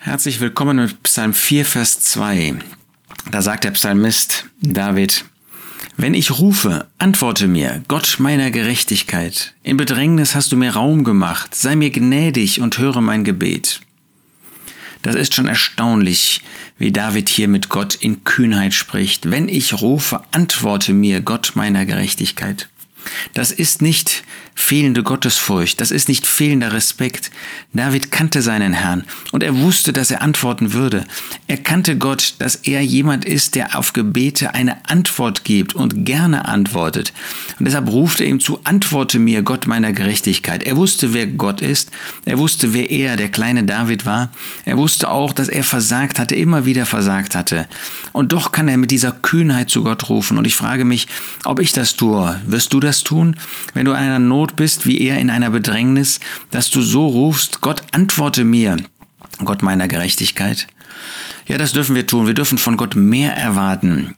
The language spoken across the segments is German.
Herzlich willkommen mit Psalm 4, Vers 2. Da sagt der Psalmist David, wenn ich rufe, antworte mir, Gott meiner Gerechtigkeit. In Bedrängnis hast du mir Raum gemacht, sei mir gnädig und höre mein Gebet. Das ist schon erstaunlich, wie David hier mit Gott in Kühnheit spricht. Wenn ich rufe, antworte mir, Gott meiner Gerechtigkeit. Das ist nicht fehlende Gottesfurcht, das ist nicht fehlender Respekt. David kannte seinen Herrn und er wusste, dass er antworten würde. Er kannte Gott, dass er jemand ist, der auf Gebete eine Antwort gibt und gerne antwortet. Und deshalb ruft er ihm zu, antworte mir, Gott meiner Gerechtigkeit. Er wusste, wer Gott ist, er wusste, wer er, der kleine David war. Er wusste auch, dass er versagt hatte, immer wieder versagt hatte. Und doch kann er mit dieser Kühnheit zu Gott rufen. Und ich frage mich, ob ich das tue. Wirst du das tun, wenn du in einer Not bist, wie er in einer Bedrängnis, dass du so rufst, Gott antworte mir, Gott meiner Gerechtigkeit? Ja, das dürfen wir tun. Wir dürfen von Gott mehr erwarten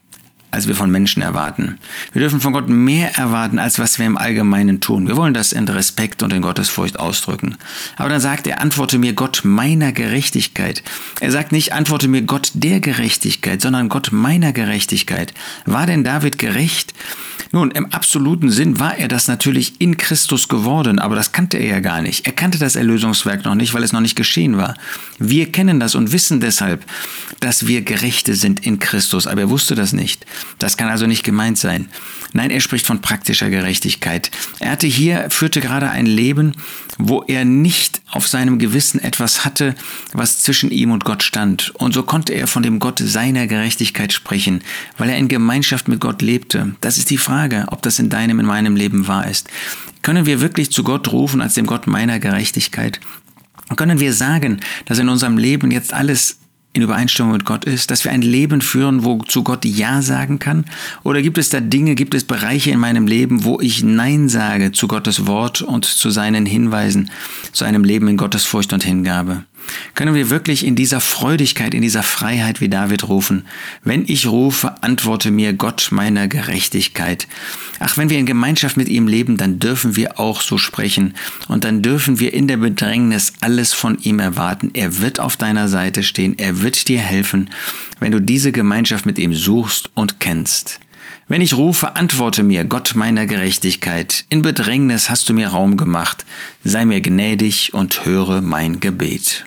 als wir von Menschen erwarten. Wir dürfen von Gott mehr erwarten, als was wir im Allgemeinen tun. Wir wollen das in Respekt und in Gottesfurcht ausdrücken. Aber dann sagt er, antworte mir Gott meiner Gerechtigkeit. Er sagt nicht, antworte mir Gott der Gerechtigkeit, sondern Gott meiner Gerechtigkeit. War denn David gerecht? Nun, im absoluten Sinn war er das natürlich in Christus geworden, aber das kannte er ja gar nicht. Er kannte das Erlösungswerk noch nicht, weil es noch nicht geschehen war. Wir kennen das und wissen deshalb, dass wir Gerechte sind in Christus, aber er wusste das nicht. Das kann also nicht gemeint sein. Nein, er spricht von praktischer Gerechtigkeit. Er hatte hier, führte gerade ein Leben, wo er nicht auf seinem Gewissen etwas hatte, was zwischen ihm und Gott stand. Und so konnte er von dem Gott seiner Gerechtigkeit sprechen, weil er in Gemeinschaft mit Gott lebte. Das ist die Frage, ob das in deinem, in meinem Leben wahr ist. Können wir wirklich zu Gott rufen als dem Gott meiner Gerechtigkeit? Können wir sagen, dass in unserem Leben jetzt alles in Übereinstimmung mit Gott ist, dass wir ein Leben führen, wo zu Gott Ja sagen kann? Oder gibt es da Dinge, gibt es Bereiche in meinem Leben, wo ich Nein sage zu Gottes Wort und zu seinen Hinweisen, zu einem Leben in Gottes Furcht und Hingabe? Können wir wirklich in dieser Freudigkeit, in dieser Freiheit wie David rufen, wenn ich rufe, antworte mir Gott meiner Gerechtigkeit. Ach, wenn wir in Gemeinschaft mit ihm leben, dann dürfen wir auch so sprechen und dann dürfen wir in der Bedrängnis alles von ihm erwarten. Er wird auf deiner Seite stehen, er wird dir helfen, wenn du diese Gemeinschaft mit ihm suchst und kennst. Wenn ich rufe, antworte mir, Gott meiner Gerechtigkeit. In Bedrängnis hast du mir Raum gemacht. Sei mir gnädig und höre mein Gebet.